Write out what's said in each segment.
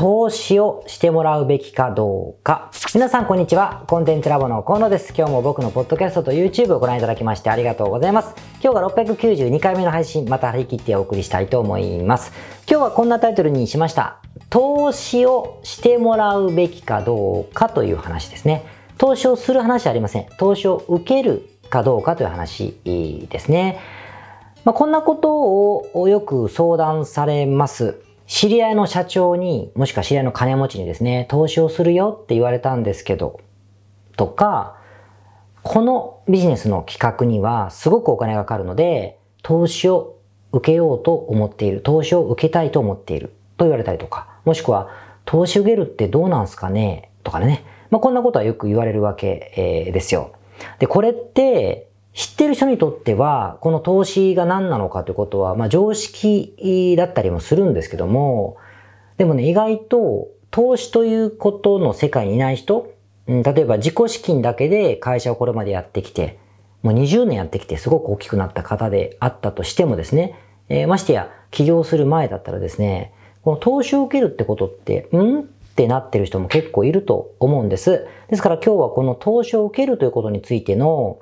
投資をしてもらうべきかどうか。皆さんこんにちは。コンテンツラボの河野です。今日も僕のポッドキャストと YouTube をご覧いただきましてありがとうございます。今日が692回目の配信、また張り切ってお送りしたいと思います。今日はこんなタイトルにしました。投資をしてもらうべきかどうかという話ですね。投資をする話ありません。投資を受けるかどうかという話ですね。まあ、こんなことをよく相談されます。知り合いの社長に、もしくは知り合いの金持ちにですね、投資をするよって言われたんですけど、とか、このビジネスの企画にはすごくお金がかかるので、投資を受けようと思っている、投資を受けたいと思っていると言われたりとか、もしくは、投資受けるってどうなんすかね？とかね。まあ、こんなことはよく言われるわけ、えー、ですよ。で、これって、知ってる人にとっては、この投資が何なのかということは、まあ常識だったりもするんですけども、でもね、意外と投資ということの世界にいない人、例えば自己資金だけで会社をこれまでやってきて、もう20年やってきてすごく大きくなった方であったとしてもですね、えー、ましてや起業する前だったらですね、この投資を受けるってことって、ん？ってなってる人も結構いると思うんです。ですから今日はこの投資を受けるということについての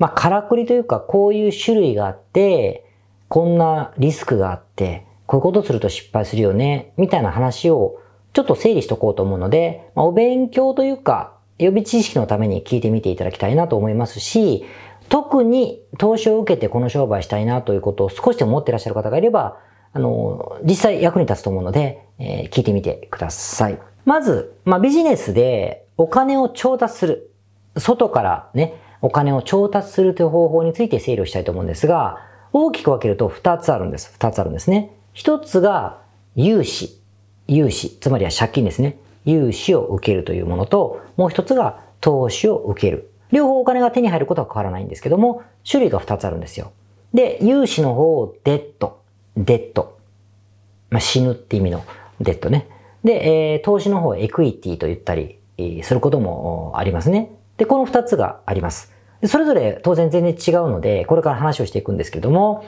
まあ、からくりというか、こういう種類があって、こんなリスクがあって、こういうことすると失敗するよね、みたいな話をちょっと整理しとこうと思うので、まあ、お勉強というか、予備知識のために聞いてみていただきたいなと思いますし、特に投資を受けてこの商売したいなということを少しでも持ってらっしゃる方がいれば、あの、実際役に立つと思うので、えー、聞いてみてください。まず、まあ、ビジネスでお金を調達する。外からね、お金を調達するという方法について整理をしたいと思うんですが、大きく分けると2つあるんです。2つあるんですね。1つが融資。融資。つまりは借金ですね。融資を受けるというものと、もう1つが投資を受ける。両方お金が手に入ることは変わらないんですけども、種類が2つあるんですよ。で、融資の方をデッド。デッド。まあ、死ぬって意味のデッドね。で、えー、投資の方をエクイティと言ったりすることもありますね。で、この二つがあります。それぞれ当然全然違うので、これから話をしていくんですけども、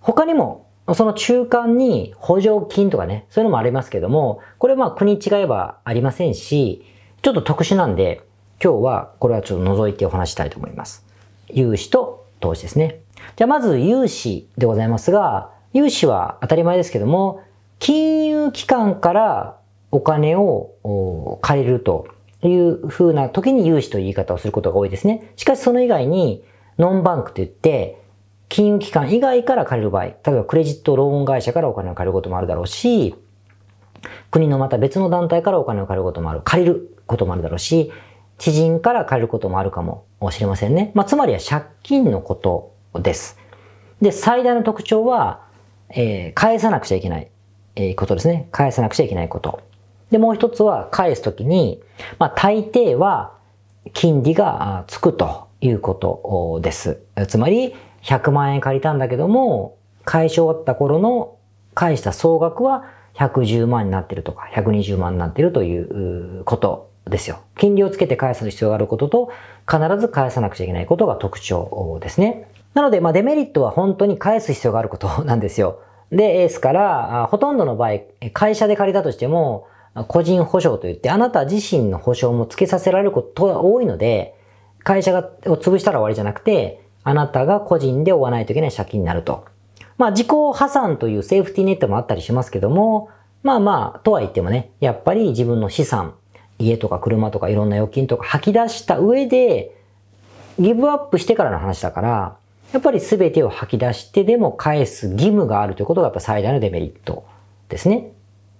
他にも、その中間に補助金とかね、そういうのもありますけども、これまあ国違えばありませんし、ちょっと特殊なんで、今日はこれはちょっと覗いてお話したいと思います。融資と投資ですね。じゃあまず融資でございますが、融資は当たり前ですけども、金融機関からお金を借りるとという風な時に融資という言い方をすることが多いですね。しかしその以外に、ノンバンクといって、金融機関以外から借りる場合、例えばクレジットローン会社からお金を借りることもあるだろうし、国のまた別の団体からお金を借りることもある、借りることもあるだろうし、知人から借りることもあるかもしれませんね。まあ、つまりは借金のことです。で、最大の特徴は、えー、返さなくちゃいけない、えー、ことですね。返さなくちゃいけないこと。で、もう一つは返すときに、まあ大抵は金利がつくということです。つまり、100万円借りたんだけども、返し終わった頃の返した総額は110万になってるとか、120万になってるということですよ。金利をつけて返す必要があることと、必ず返さなくちゃいけないことが特徴ですね。なので、まあデメリットは本当に返す必要があることなんですよ。で、ですから、ほとんどの場合、会社で借りたとしても、個人保証といって、あなた自身の保証も付けさせられることが多いので、会社がを潰したら終わりじゃなくて、あなたが個人で負わないといけない借金になると。まあ、自己破産というセーフティーネットもあったりしますけども、まあまあ、とは言ってもね、やっぱり自分の資産、家とか車とかいろんな預金とか吐き出した上で、ギブアップしてからの話だから、やっぱり全てを吐き出してでも返す義務があるということがやっぱ最大のデメリットですね。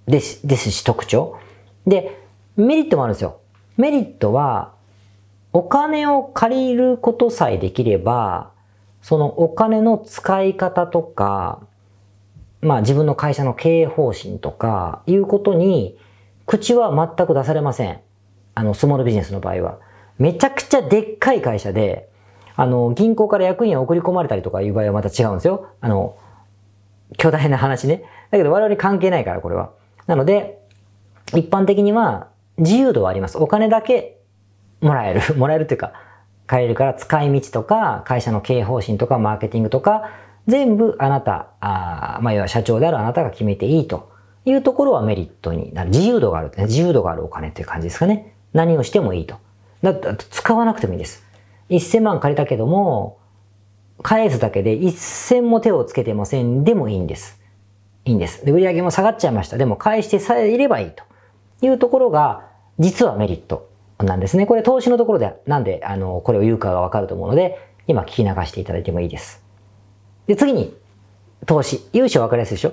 です、ですし特徴。で、メリットもあるんですよ。メリットは、お金を借りることさえできれば、そのお金の使い方とか、まあ自分の会社の経営方針とか、いうことに、口は全く出されません。あの、スモールビジネスの場合は。めちゃくちゃでっかい会社で、あの、銀行から役員を送り込まれたりとかいう場合はまた違うんですよ。あの、巨大な話ね。だけど我々関係ないから、これは。なので、一般的には自由度はあります。お金だけもらえる。もらえるというか、買えるから使い道とか、会社の経営方針とか、マーケティングとか、全部あなた、あまあ、要は社長であるあなたが決めていいというところはメリットになる。自由度がある、自由度があるお金っていう感じですかね。何をしてもいいと。だって使わなくてもいいです。1000万借りたけども、返すだけで一銭も手をつけてませんでもいいんです。いいんです。で、売上も下がっちゃいました。でも返してさえいればいいというところが、実はメリットなんですね。これ投資のところで、なんで、あの、これを言うかがわかると思うので、今聞き流していただいてもいいです。で、次に、投資。融資はわかりやすいでしょ？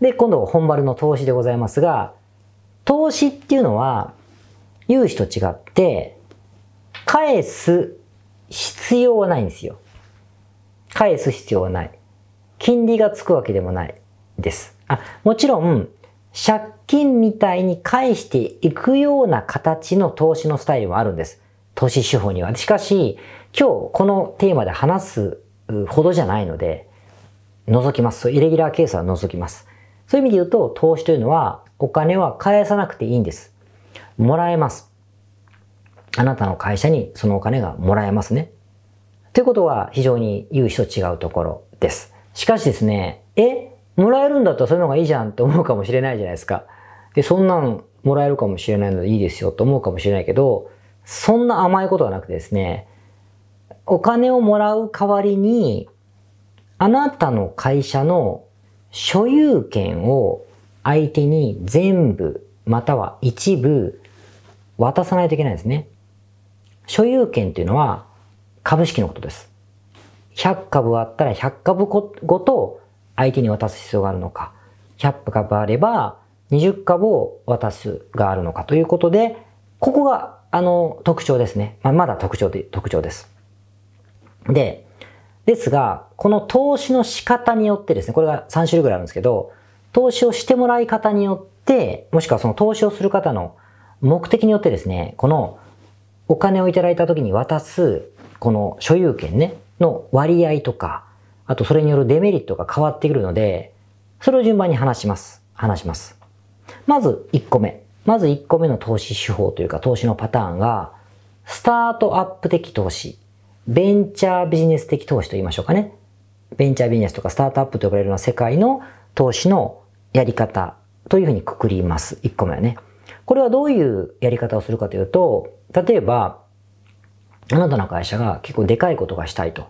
で、今度本丸の投資でございますが、投資っていうのは、融資と違って、返す必要はないんですよ。返す必要はない。金利がつくわけでもないです。あ、もちろん、借金みたいに返していくような形の投資のスタイルもあるんです。投資手法には。しかし、今日このテーマで話すほどじゃないので、除きます。イレギュラーケースは除きます。そういう意味で言うと、投資というのはお金は返さなくていいんです。もらえます。あなたの会社にそのお金がもらえますね。ということは非常に融資と違うところです。しかしですね、え、もらえるんだったらそういうのがいいじゃんって思うかもしれないじゃないですか。で、そんなんもらえるかもしれないのでいいですよと思うかもしれないけど、そんな甘いことはなくてですね、お金をもらう代わりに、あなたの会社の所有権を相手に全部または一部渡さないといけないんですね。所有権っていうのは株式のことです。100株あったら100株ごと相手に渡す必要があるのか、100株あれば20株を渡すがあるのかということで、ここがあの特徴ですね。まあ、まだ特徴で、特徴です。で、ですが、この投資の仕方によってですね、これが3種類ぐらいあるんですけど、投資をしてもらい方によって、もしくはその投資をする方の目的によってですね、このお金をいただいた時に渡す、この所有権ね、の割合とか、あとそれによるデメリットが変わってくるので、それを順番に話します。話します。まず1個目。まず1個目の投資手法というか投資のパターンが、スタートアップ的投資。ベンチャービジネス的投資と言いましょうかね。ベンチャービジネスとかスタートアップと呼ばれるような世界の投資のやり方というふうにくくります。1個目はね。これはどういうやり方をするかというと、例えば、あなたの会社が結構でかいことがしたいと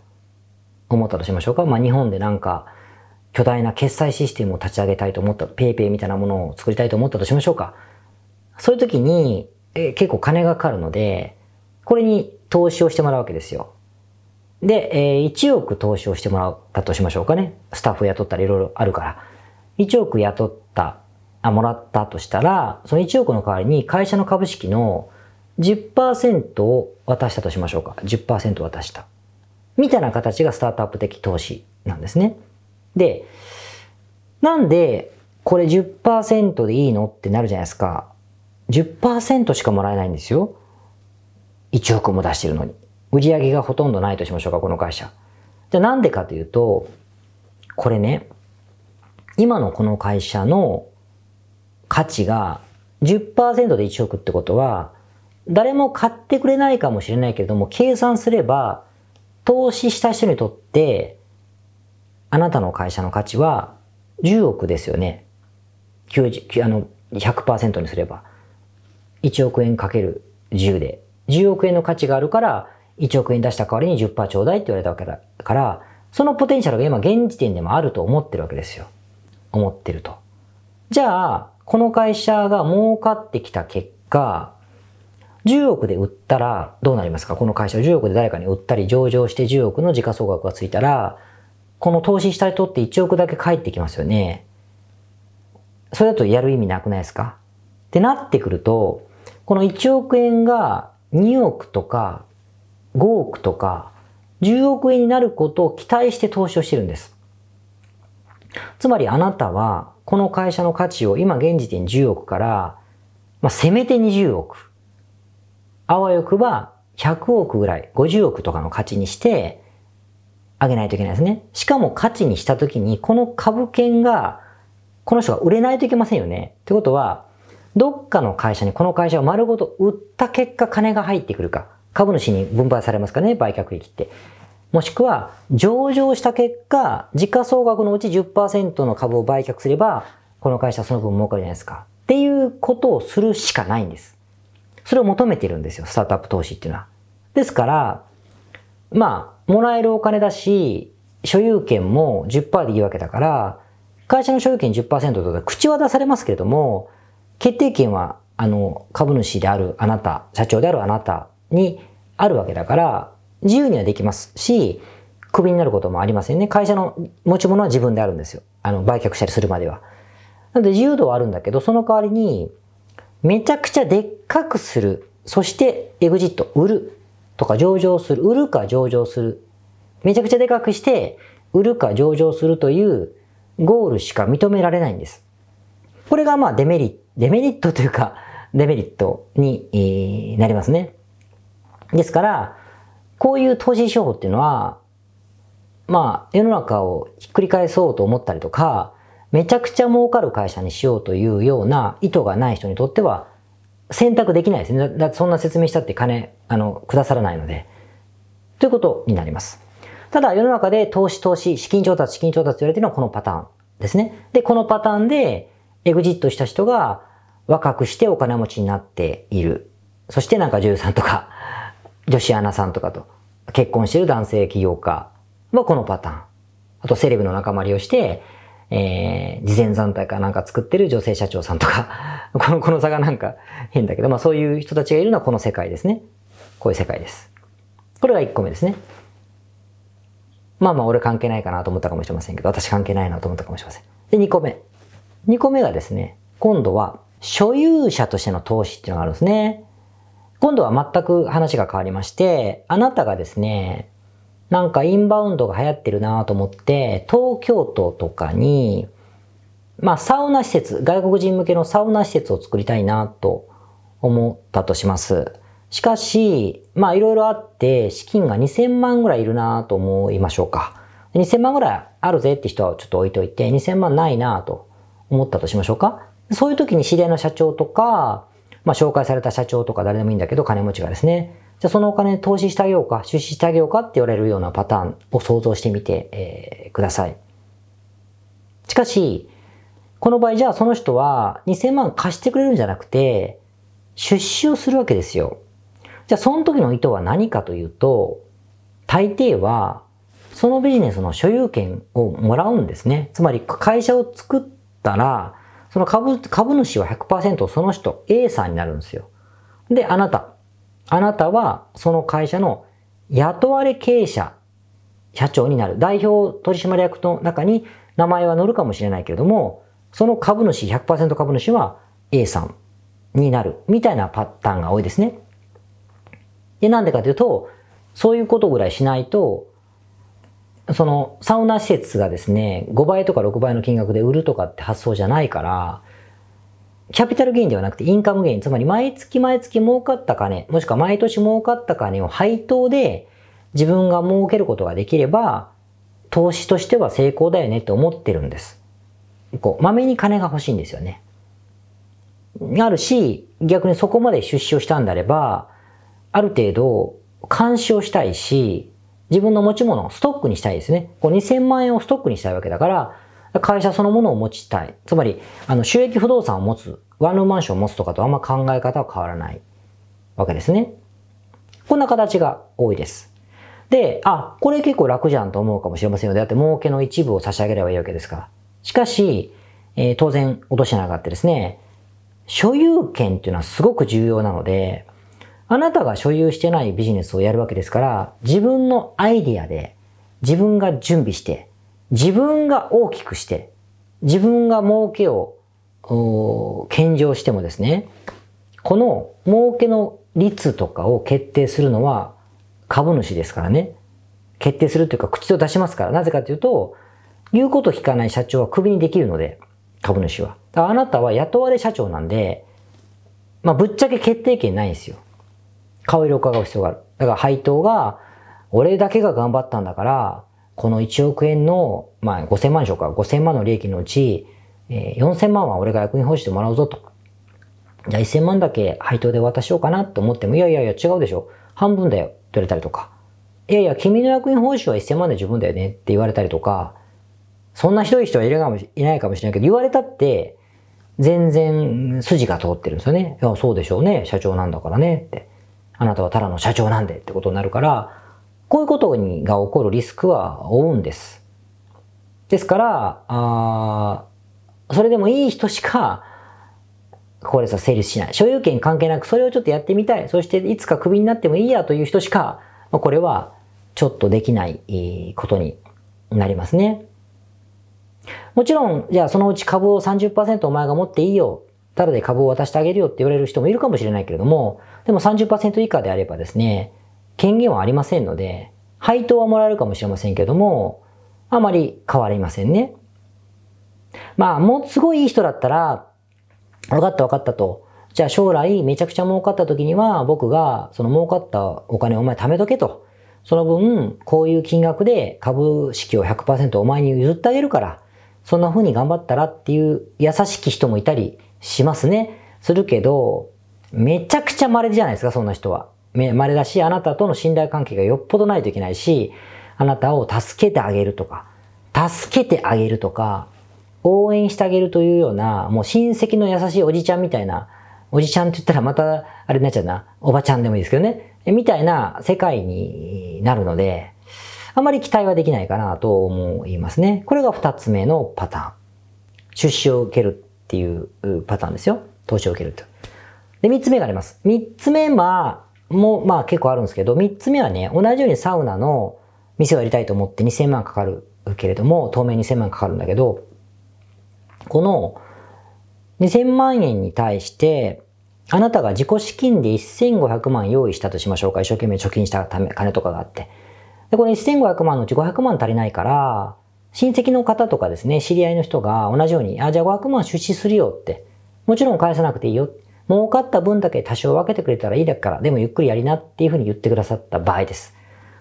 思ったとしましょうか。まあ日本でなんか巨大な決済システムを立ち上げたいと思った、ペイペイみたいなものを作りたいと思ったとしましょうか。そういう時に、え結構金がかかるので、これに投資をしてもらうわけですよ。で、えー、1億投資をしてもらったとしましょうかね。スタッフ雇ったらいろいろあるから。1億雇った、あ、もらったとしたら、その1億の代わりに会社の株式の10%を渡したとしましょうか。10%渡した。みたいな形がスタートアップ的投資なんですね。で、なんでこれ10%でいいのってなるじゃないですか。10%しかもらえないんですよ。1億も出してるのに。売上がほとんどないとしましょうか、この会社。じゃあなんでかというと、これね、今のこの会社の価値が10%で1億ってことは、誰も買ってくれないかもしれないけれども、計算すれば、投資した人にとって、あなたの会社の価値は10億ですよね。90あの100%にすれば。1億円かける10で。10億円の価値があるから、1億円出した代わりに10%ちょうだいって言われたわけだから、そのポテンシャルが今現時点でもあると思ってるわけですよ。思ってると。じゃあ、この会社が儲かってきた結果、10億で売ったらどうなりますか？この会社を10億で誰かに売ったり上場して10億の時価総額がついたら、この投資した人って1億だけ返ってきますよね。それだとやる意味なくないですか？ってなってくると、この1億円が2億とか5億とか10億円になることを期待して投資をしてるんです。つまりあなたはこの会社の価値を今現時点10億から、まあ、せめて20億。あわよくば100億ぐらい、50億とかの価値にしてあげないといけないですね。しかも価値にしたときにこの株券がこの人が売れないといけませんよね。ってことは、どっかの会社にこの会社を丸ごと売った結果金が入ってくるか。株主に分配されますかね、売却益って。もしくは、上場した結果、時価総額のうち10%の株を売却すれば、この会社その分儲かるじゃないですか。っていうことをするしかないんです。それを求めてるんですよ、スタートアップ投資っていうのは。ですから、まあ、もらえるお金だし、所有権も10%でいいわけだから、会社の所有権10%とか口は出されますけれども、決定権は、あの、株主であるあなた、社長であるあなたにあるわけだから、自由にはできますし、クビになることもありませんね。会社の持ち物は自分であるんですよ。あの、売却したりするまでは。なので自由度はあるんだけど、その代わりに、めちゃくちゃでっかくする。そしてエグジット、売る。とか上場する。売るか上場する。めちゃくちゃでかくして、売るか上場するというゴールしか認められないんです。これがまあデメリット、デメリットというか、デメリットになりますね。ですから、こういう投資手法っていうのは、まあ世の中をひっくり返そうと思ったりとか、めちゃくちゃ儲かる会社にしようというような意図がない人にとっては選択できないですね。だってそんな説明したって金、あの、くださらないので。ということになります。ただ世の中で投資投資、資金調達、資金調達と言われてるのはこのパターンですね。で、このパターンでエグジットした人が若くしてお金持ちになっている。そしてなんか女優さんとか、女子アナさんとかと結婚している男性起業家はこのパターン。あとセレブの仲間利用して、えー、慈善団体かなんか作ってる女性社長さんとか この、この差がなんか変だけど、まあそういう人たちがいるのはこの世界ですね。こういう世界です。これが1個目ですね。まあまあ俺関係ないかなと思ったかもしれませんけど、私関係ないなと思ったかもしれません。で、2個目。2個目がですね、今度は所有者としての投資っていうのがあるんですね。今度は全く話が変わりまして、あなたがですね、なんかインバウンドが流行ってるなと思って、東京都とかに、まあサウナ施設、外国人向けのサウナ施設を作りたいなと思ったとします。しかし、まあいろいろあって、資金が2000万ぐらいいるなと思いましょうか。2000万ぐらいあるぜって人はちょっと置いといて、2000万ないなと思ったとしましょうか。そういう時に知り合いの社長とか、まあ紹介された社長とか誰でもいいんだけど、金持ちがですね、じゃあそのお金投資してあげようか、出資してあげようかって言われるようなパターンを想像してみて、えー、ください。しかし、この場合じゃあその人は2000万貸してくれるんじゃなくて、出資をするわけですよ。じゃあその時の意図は何かというと、大抵はそのビジネスの所有権をもらうんですね。つまり会社を作ったら、その株、株主は100%その人 A さんになるんですよ。で、あなた、あなたはその会社の雇われ経営者、社長になる。代表取締役の中に名前は載るかもしれないけれども、その株主、100%株主は A さんになる。みたいなパターンが多いですね。で、なんでかというと、そういうことぐらいしないと、そのサウナ施設がですね、5倍とか6倍の金額で売るとかって発想じゃないから、キャピタルゲインではなくてインカムゲイン、つまり毎月毎月儲かった金、もしくは毎年儲かった金を配当で自分が儲けることができれば、投資としては成功だよねって思ってるんです。こう、まめに金が欲しいんですよね。あるし、逆にそこまで出資をしたんであれば、ある程度監視をしたいし、自分の持ち物をストックにしたいですね。こう2000万円をストックにしたいわけだから、会社そのものを持ちたい。つまり、あの、収益不動産を持つ、ワンルームマンションを持つとかとあんま考え方は変わらないわけですね。こんな形が多いです。で、あ、これ結構楽じゃんと思うかもしれませんよ。だって儲けの一部を差し上げればいいわけですから。しかし、えー、当然落とし穴があってですね、所有権っていうのはすごく重要なので、あなたが所有してないビジネスをやるわけですから、自分のアイディアで自分が準備して、自分が大きくして、自分が儲けを献上してもですね、この儲けの率とかを決定するのは株主ですからね。決定するというか口を出しますから。なぜかというと、言うこと聞かない社長はクビにできるので、株主は。あなたは雇われ社長なんで、まあ、ぶっちゃけ決定権ないんですよ。顔色を伺う必要がある。だから配当が、俺だけが頑張ったんだから、この1億円の、まあ5000万でしょうか、5000万の利益のうち、えー、4000万は俺が役員報酬でもらうぞと。じゃあ1000万だけ配当で渡しようかなと思っても、いやいやいや違うでしょ。半分だよって言われたりとか。いやいや、君の役員報酬は1000万で十分だよねって言われたりとか、そんなひどい人はいるかもしいないかもしれないけど、言われたって、全然筋が通ってるんですよね。いや、そうでしょうね。社長なんだからねって。あなたはただの社長なんでってことになるから、こういうことにが起こるリスクは負うんです。ですから、あそれでもいい人しか、これさ、成立しない。所有権関係なく、それをちょっとやってみたい。そして、いつかクビになってもいいやという人しか、これは、ちょっとできないことになりますね。もちろん、じゃあそのうち株を30%お前が持っていいよ。ただで株を渡してあげるよって言われる人もいるかもしれないけれども、でも30%以下であればですね、権限はありませんので、配当はもらえるかもしれませんけども、あまり変わりませんね。まあ、もうすごいいい人だったら、分かった分かったと。じゃあ将来めちゃくちゃ儲かった時には僕がその儲かったお金をお前貯めとけと。その分、こういう金額で株式を100%お前に譲ってあげるから、そんな風に頑張ったらっていう優しき人もいたりしますね。するけど、めちゃくちゃ稀じゃないですか、そんな人は。稀だし、あなたとの信頼関係がよっぽどないといけないし、あなたを助けてあげるとか、助けてあげるとか、応援してあげるというような、もう親戚の優しいおじちゃんみたいな、おじちゃんって言ったらまた、あれになっちゃうな、おばちゃんでもいいですけどね、みたいな世界になるので、あまり期待はできないかなと思いますね。これが二つ目のパターン。出資を受けるっていうパターンですよ。投資を受けると。で、三つ目があります。三つ目は、もまあ結構あるんですけど、三つ目はね、同じようにサウナの店をやりたいと思って2000万かかるけれども、当面2000万かかるんだけど、この2000万円に対して、あなたが自己資金で1500万用意したとしましょうか。一生懸命貯金したため、金とかがあって。で、この1500万のうち500万足りないから、親戚の方とかですね、知り合いの人が同じように、あ、じゃあ500万出資するよって。もちろん返さなくていいよ。儲かった分だけ多少分けてくれたらいいだから、でもゆっくりやりなっていうふうに言ってくださった場合です。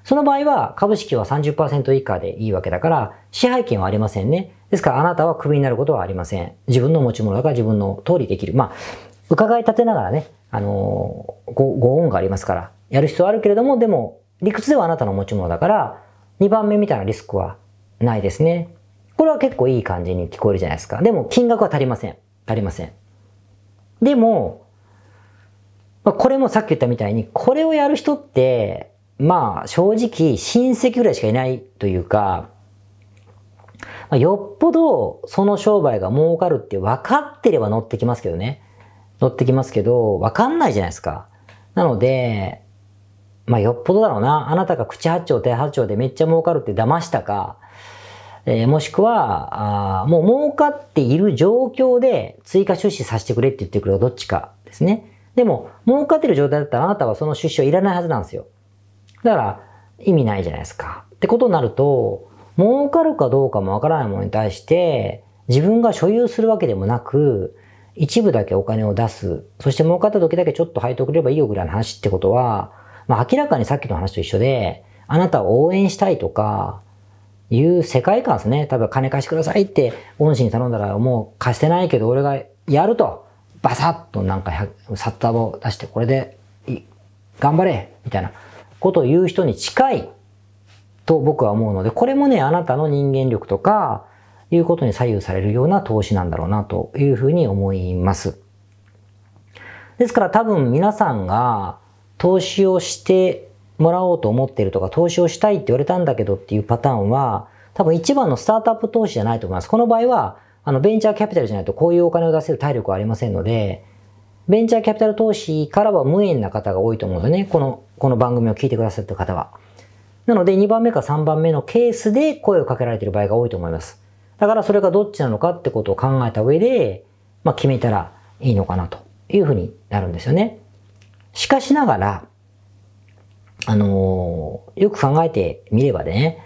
その場合は株式は30%以下でいいわけだから、支配権はありませんね。ですからあなたはクビになることはありません。自分の持ち物だから自分の通りできる。まあ、伺い立てながらね、あのご、ご恩がありますから、やる必要はあるけれども、でも、理屈ではあなたの持ち物だから、2番目みたいなリスクはないですね。これは結構いい感じに聞こえるじゃないですか。でも金額は足りません。足りません。でも、まあ、これもさっき言ったみたいに、これをやる人って、まあ正直親戚ぐらいしかいないというか、まあ、よっぽどその商売が儲かるって分かってれば乗ってきますけどね。乗ってきますけど、分かんないじゃないですか。なので、まあ、よっぽどだろうな。あなたが口八丁手八丁でめっちゃ儲かるって騙したか、えー、もしくは、あもう儲かっている状況で追加出資させてくれって言ってくれるどっちかですね。でも、儲かってる状態だったらあなたはその出資はいらないはずなんですよ。だから、意味ないじゃないですか。ってことになると、儲かるかどうかもわからないものに対して、自分が所有するわけでもなく、一部だけお金を出す。そして儲かった時だけちょっと配当くればいいよぐらいの話ってことは、まあ明らかにさっきの話と一緒で、あなたを応援したいとか、いう世界観ですね。例えば金貸してくださいって恩師に頼んだらもう貸してないけど俺がやると、バサッとなんかサッターを出してこれで頑張れみたいなことを言う人に近いと僕は思うので、これもね、あなたの人間力とか、いうことに左右されるような投資なんだろうなというふうに思います。ですから多分皆さんが投資をしてもらおうと思ってるとか、投資をしたいって言われたんだけどっていうパターンは、多分一番のスタートアップ投資じゃないと思います。この場合は、あの、ベンチャーキャピタルじゃないとこういうお金を出せる体力はありませんので、ベンチャーキャピタル投資からは無縁な方が多いと思うんですよね。この、この番組を聞いてくださってる方は。なので、2番目か3番目のケースで声をかけられている場合が多いと思います。だからそれがどっちなのかってことを考えた上で、まあ決めたらいいのかなというふうになるんですよね。しかしながら、あのー、よく考えてみればね、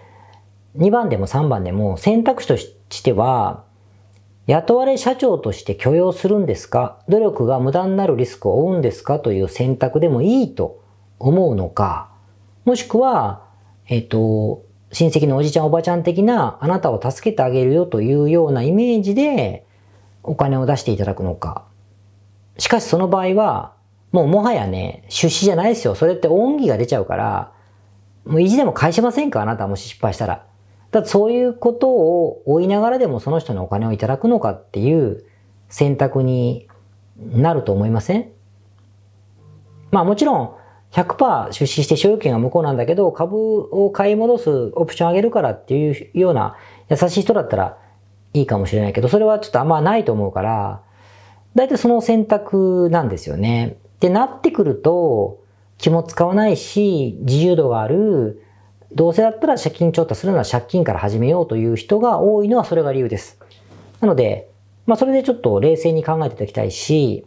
2番でも3番でも選択肢としては、雇われ社長として許容するんですか努力が無駄になるリスクを負うんですかという選択でもいいと思うのか、もしくは、えっ、ー、と、親戚のおじちゃんおばちゃん的なあなたを助けてあげるよというようなイメージでお金を出していただくのか。しかしその場合は、もうもはやね、出資じゃないですよ。それって恩義が出ちゃうから、もう意地でも返しませんかあなたもし失敗したら。だってそういうことを追いながらでもその人にお金をいただくのかっていう選択になると思いません？まあもちろん100%出資して所有権が向こうなんだけど株を買い戻すオプションあげるからっていうような優しい人だったらいいかもしれないけど、それはちょっとあんまないと思うから、大体その選択なんですよね。ってなってくると、気も使わないし、自由度がある、どうせだったら借金調達するなら借金から始めようという人が多いのはそれが理由です。なので、まあそれでちょっと冷静に考えていただきたいし、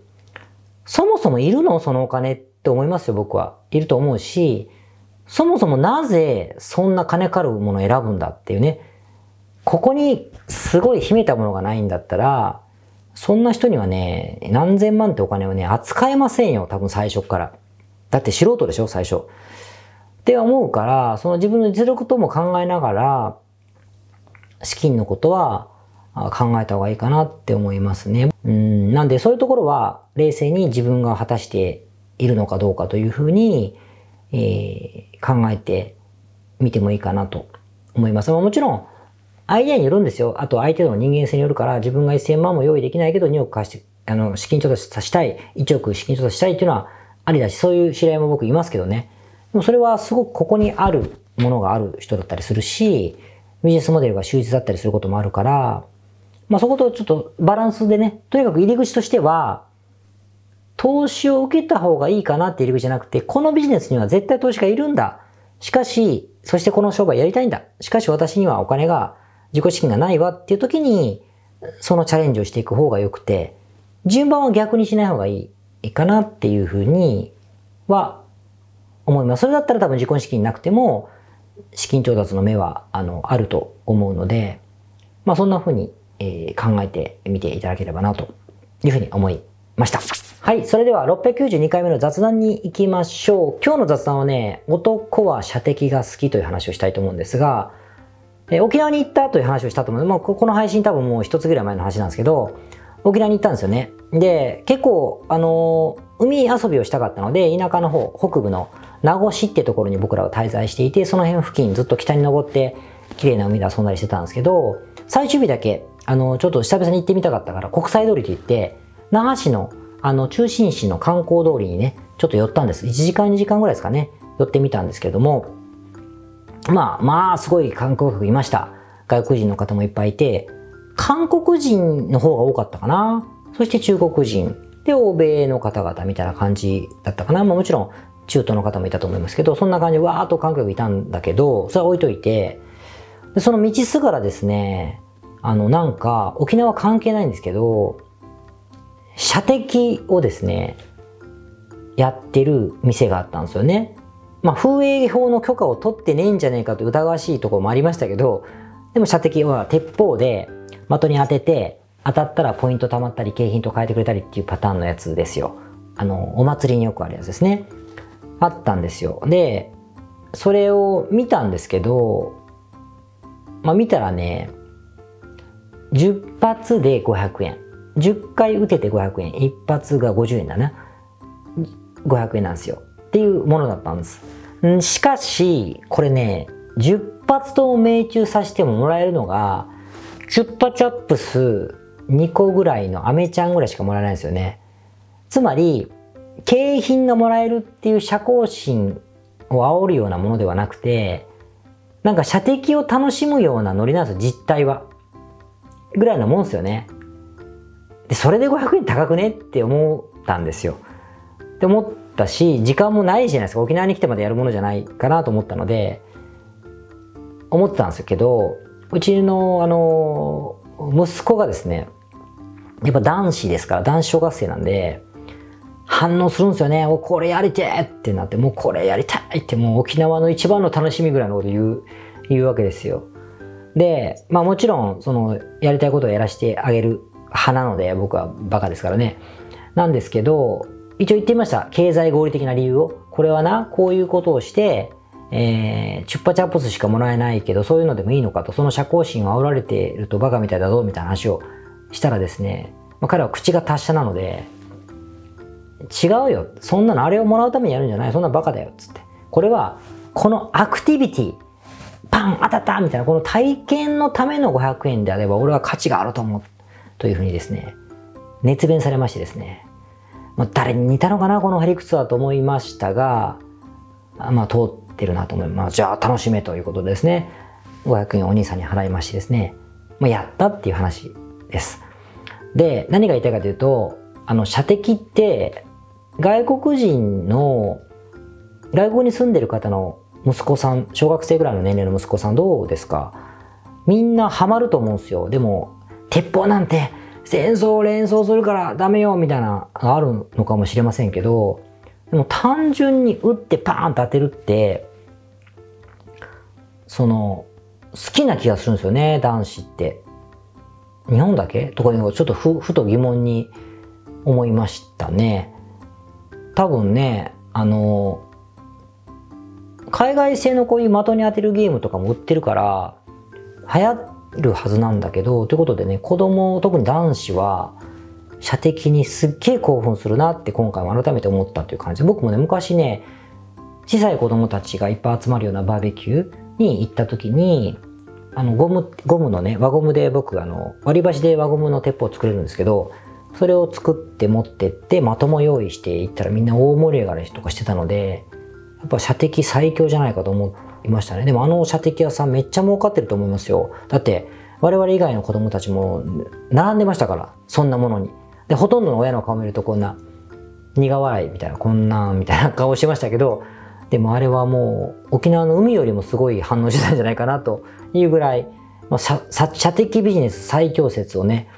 そもそもいるの？そのお金って思いますよ、僕は。いると思うし、そもそもなぜそんな金かかるものを選ぶんだっていうね。ここにすごい秘めたものがないんだったら、そんな人にはね、何千万ってお金をね、扱えませんよ、多分最初から。だって素人でしょ、最初。って思うから、その自分の実力とも考えながら、資金のことは考えた方がいいかなって思いますね。うん、なんでそういうところは冷静に自分が果たしているのかどうかというふうに、えー、考えてみてもいいかなと思います。まあ、もちろん、アイデアによるんですよ。あと相手の人間性によるから、自分が1000万も用意できないけど2億貸して、あの、資金調達さしたい、1億資金調達したいっていうのはありだし、そういう知り合いも僕いますけどね。でもそれはすごくここにあるものがある人だったりするし、ビジネスモデルが秀逸だったりすることもあるから、まあそことちょっとバランスでね、とにかく入り口としては、投資を受けた方がいいかなって入り口じゃなくて、このビジネスには絶対投資家いるんだ。しかし、そしてこの商売やりたいんだ。しかし私にはお金が自己資金がないわっていう時に、そのチャレンジをしていく方が良くて、順番は逆にしない方がいいかなっていうふうには思います。それだったら多分自己資金なくても、資金調達の目は、あの、あると思うので、まあそんなふうに、えー、考えてみていただければなというふうに思いました。はい。それでは692回目の雑談に行きましょう。今日の雑談はね、男は射的が好きという話をしたいと思うんですが、え沖縄に行ったという話をしたと思うもうこの配信多分もう一つぐらい前の話なんですけど、沖縄に行ったんですよね。で、結構、あのー、海遊びをしたかったので、田舎の方、北部の名護市ってところに僕らは滞在していて、その辺付近ずっと北に登って、綺麗な海で遊んだりしてたんですけど、最終日だけ、あの、ちょっと久々に行ってみたかったから、国際通りといって、那覇市の、あの、中心市の観光通りにね、ちょっと寄ったんです。1時間2時間ぐらいですかね、寄ってみたんですけども、まあ、まあ、すごい観光客いました。外国人の方もいっぱいいて、韓国人の方が多かったかな。そして中国人。で、欧米の方々みたいな感じだったかな。まあもちろん中東の方もいたと思いますけど、そんな感じでわーっと観客いたんだけど、それは置いといて、でその道すがらですね、あの、なんか、沖縄関係ないんですけど、射的をですね、やってる店があったんですよね。まあ、風営法の許可を取ってねえんじゃねえかと疑わしいところもありましたけど、でも射的は鉄砲で的に当てて、当たったらポイント貯まったり景品と変えてくれたりっていうパターンのやつですよ。あの、お祭りによくあるやつですね。あったんですよ。で、それを見たんですけど、まあ見たらね、10発で500円。10回撃てて500円。1発が50円だな。500円なんですよ。っていうものだったんです。しかし、これね、10発とも命中させてももらえるのが、チュッパチャップス2個ぐらいのアメちゃんぐらいしかもらえないんですよね。つまり、景品がもらえるっていう社交心を煽るようなものではなくて、なんか射的を楽しむようなノリなんですよ、実態は。ぐらいのもんですよね。で、それで500円高くねって思ったんですよ。って思ったし、時間もないじゃないですか。沖縄に来てまでやるものじゃないかなと思ったので、思ってたんですけど、うちの、あの、息子がですね、やっぱ男子ですから、男子小学生なんで、反応するんですよね。お、これやりてえってなって、もうこれやりたいって、もう沖縄の一番の楽しみぐらいのこと言う、言うわけですよ。で、まあもちろん、その、やりたいことをやらせてあげる派なので、僕はバカですからね。なんですけど、一応言ってみました。経済合理的な理由を。これはな、こういうことをして、えー、チュッパチャップスしかもらえないけど、そういうのでもいいのかと、その社交心を煽られているとバカみたいだぞ、みたいな話をしたらですね、まあ、彼は口が達者なので、違うよ。そんなのあれをもらうためにやるんじゃないそんなバカだよ。つって。これは、このアクティビティ、パン当たったみたいな、この体験のための500円であれば、俺は価値があると思う。というふうにですね、熱弁されましてですね、まあ、誰に似たのかな、このヘリクツはと思いましたが、まあ、通ってるなと思います。じゃあ、楽しめということでですね、500円お兄さんに払いましてですね、まあ、やったっていう話です。で、何が言いたいかというと、あの、射的って、外国人の、外国に住んでる方の息子さん、小学生ぐらいの年齢の息子さんどうですか？みんなハマると思うんですよ。でも、鉄砲なんて戦争を連想するからダメよみたいなのがあるのかもしれませんけど、でも単純に撃ってパーンと当てるって、その、好きな気がするんですよね、男子って。日本だけ？とかちょっとふふと疑問に思いましたね。多分ね、あの、海外製のこういう的に当てるゲームとかも売ってるから、流行るはずなんだけど、ということでね、子供、特に男子は、射的にすっげえ興奮するなって今回も改めて思ったという感じ。で、僕もね、昔ね、小さい子供たちがいっぱい集まるようなバーベキューに行った時に、あの、ゴム、ゴムのね、輪ゴムで僕、あの、割り箸で輪ゴムの鉄砲を作れるんですけど、それを作って持ってって、的も用意していったらみんな大盛り上がりとかしてたので、やっぱ射的最強じゃないかと思いましたね。でもあの射的屋さんめっちゃ儲かってると思いますよ。だって、我々以外の子供たちも並んでましたから、そんなものに。で、ほとんどの親の顔見るとこんな苦笑いみたいな、こんなみたいな顔してましたけど、でもあれはもう沖縄の海よりもすごい反応してたんじゃないかなというぐらい、まあ、射射的ビジネス最強説をね、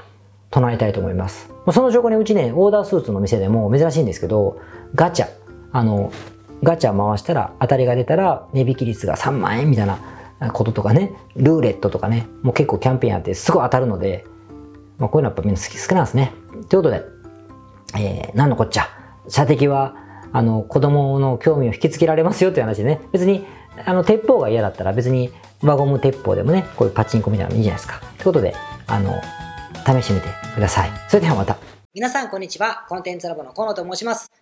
唱えたいと思います。その証拠にうちね、オーダースーツの店でも珍しいんですけど、ガチャ、あの、ガチャ回したら当たりが出たら値引き率が3万円みたいなこととかね、ルーレットとかね、もう結構キャンペーンやってすごい当たるので、まあ、こういうのやっぱみんな好き、好きなんですね。ということで、えー、なんのこっちゃ。射的は、あの、子供の興味を引きつけられますよっていう話でね、別に、あの、鉄砲が嫌だったら別に輪ゴム鉄砲でもね、こういうパチンコみたいなのいいじゃないですか。ということで、あの、試してみてください。それではまた。皆さんこんにちは。コンテンツラボの河野と申します。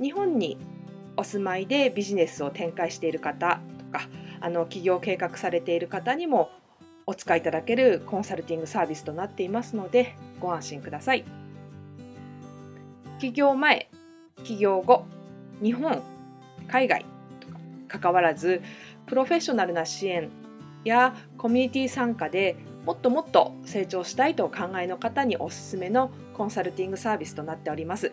日本にお住まいでビジネスを展開している方とかあの起業計画されている方にもお使いいただけるコンサルティングサービスとなっていますのでご安心ください。起業前起業後日本海外とか関わらずプロフェッショナルな支援やコミュニティ参加でもっともっと成長したいとお考えの方におすすめのコンサルティングサービスとなっております。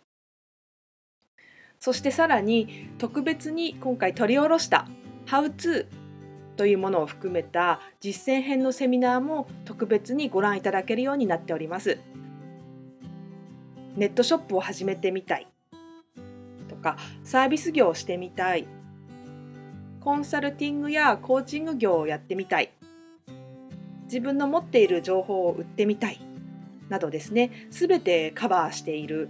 そしてさらに特別に今回取り下ろした「How to」というものを含めた実践編のセミナーも特別にご覧いただけるようになっております。ネットショップを始めてみたいとかサービス業をしてみたいコンサルティングやコーチング業をやってみたい自分の持っている情報を売ってみたいなどですね全てカバーしている